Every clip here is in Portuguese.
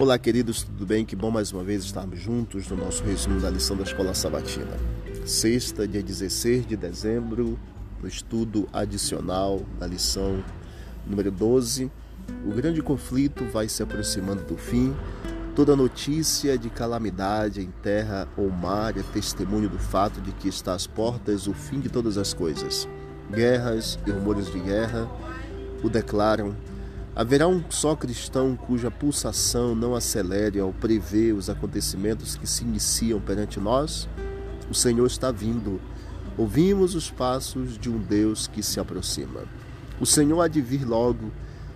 Olá, queridos, tudo bem? Que bom mais uma vez estarmos juntos no nosso resumo da lição da Escola Sabatina. Sexta, dia 16 de dezembro, no estudo adicional da lição número 12. O grande conflito vai se aproximando do fim. Toda notícia de calamidade em terra ou mar é testemunho do fato de que está às portas o fim de todas as coisas. Guerras e rumores de guerra o declaram Haverá um só cristão cuja pulsação não acelere ao prever os acontecimentos que se iniciam perante nós? O Senhor está vindo. Ouvimos os passos de um Deus que se aproxima. O Senhor há de vir logo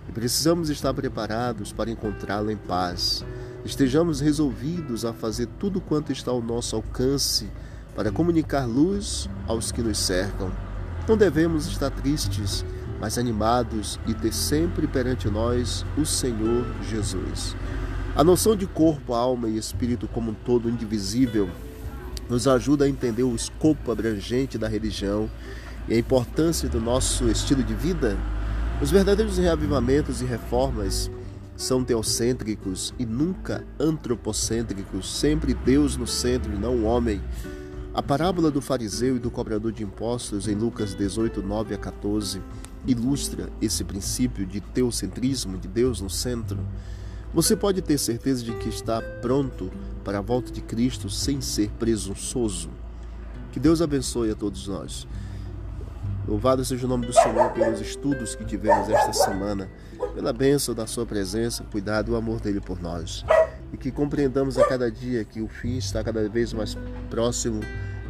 e precisamos estar preparados para encontrá-lo em paz. Estejamos resolvidos a fazer tudo quanto está ao nosso alcance para comunicar luz aos que nos cercam. Não devemos estar tristes mas animados e ter sempre perante nós o Senhor Jesus. A noção de corpo, alma e espírito como um todo indivisível nos ajuda a entender o escopo abrangente da religião e a importância do nosso estilo de vida. Os verdadeiros reavivamentos e reformas são teocêntricos e nunca antropocêntricos, sempre Deus no centro e não o homem. A parábola do fariseu e do cobrador de impostos em Lucas 18, 9 a 14 ilustra esse princípio de teocentrismo, de Deus no centro, você pode ter certeza de que está pronto para a volta de Cristo sem ser presunçoso. Que Deus abençoe a todos nós. Louvado seja o nome do Senhor pelos estudos que tivemos esta semana, pela bênção da Sua presença, cuidado e o amor dele por nós. E que compreendamos a cada dia que o fim está cada vez mais próximo,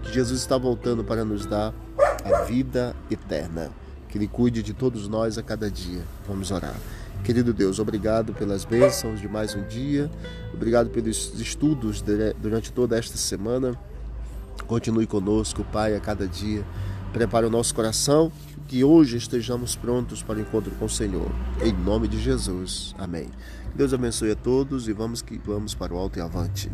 que Jesus está voltando para nos dar a vida eterna que Ele cuide de todos nós a cada dia. Vamos orar. Querido Deus, obrigado pelas bênçãos de mais um dia, obrigado pelos estudos durante toda esta semana. Continue conosco, Pai, a cada dia. Prepare o nosso coração, que hoje estejamos prontos para o encontro com o Senhor. Em nome de Jesus. Amém. Deus abençoe a todos e vamos que vamos para o alto e avante.